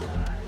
podcast.